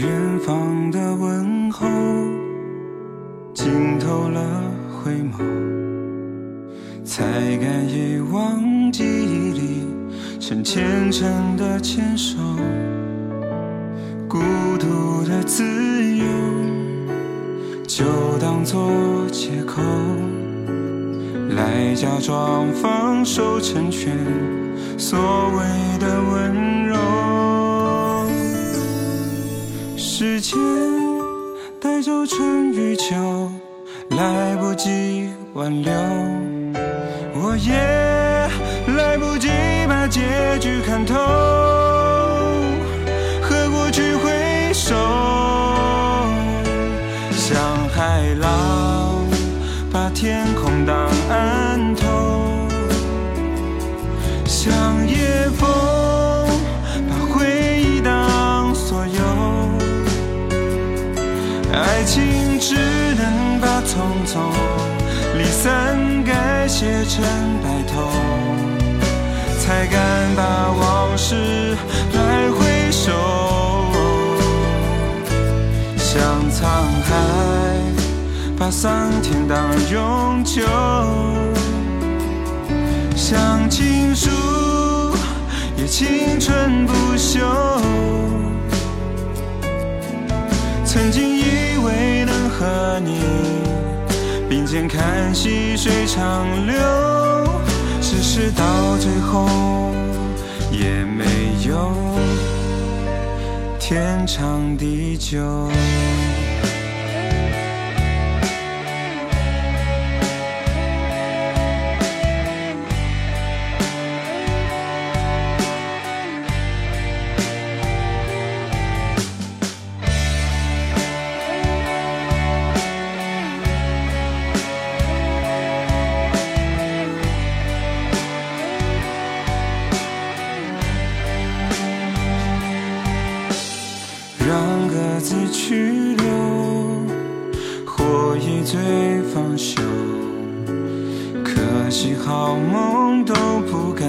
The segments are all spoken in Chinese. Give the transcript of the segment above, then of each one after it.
远方的问候，浸透了回眸，才敢遗忘记忆里曾虔诚的牵手，孤独的自由就当作借口，来假装放手成全所谓的温柔。时间带走春与秋，来不及挽留，我也来不及把结局看透。和过去挥手，像海浪把天空当岸头，像夜风爱情只能把匆匆离散改写成白头，才敢把往事来回首。像沧海把桑田当永久，像情书也青春不朽。曾经你并肩看细水长流，只是到最后也没有天长地久。去留，或一醉方休。可惜好梦都不敢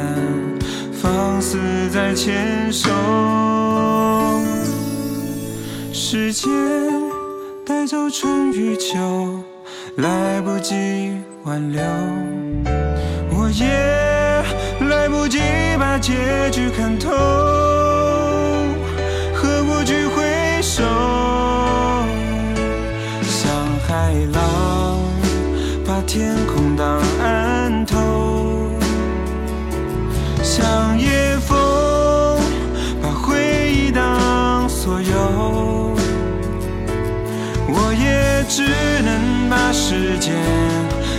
放肆再牵手。时间带走春与秋，来不及挽留，我也来不及把结局看透。何不去挥手，天空当岸头，像夜风把回忆当所有。我也只能把时间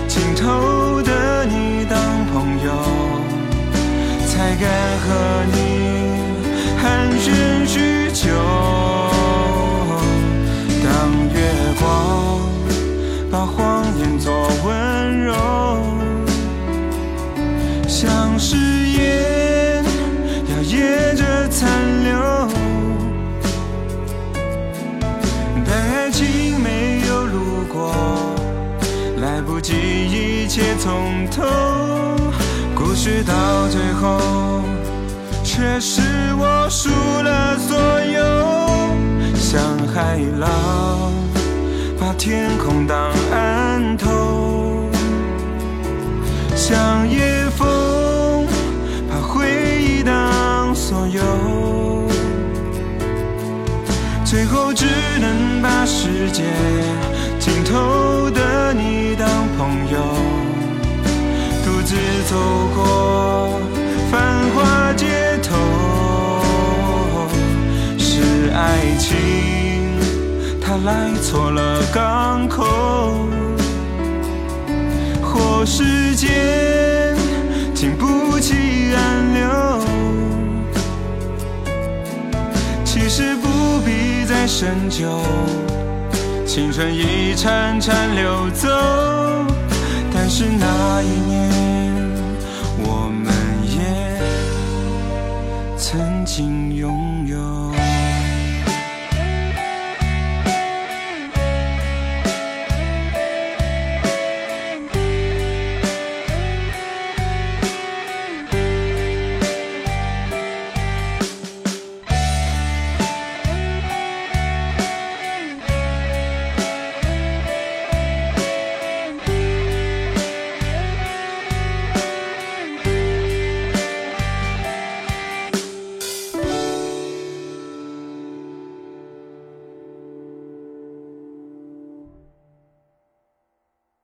尽头的你当朋友，才敢和你像誓言摇曳着残留。但爱情没有路过，来不及一切从头。故事到最后，却是我输了所有。像海浪把天空当最后只能把世界尽头的你当朋友，独自走过繁华街头。是爱情，它来错了港口，或时间经不起暗流。其实在深秋，青春已潺潺流走。但是那一年，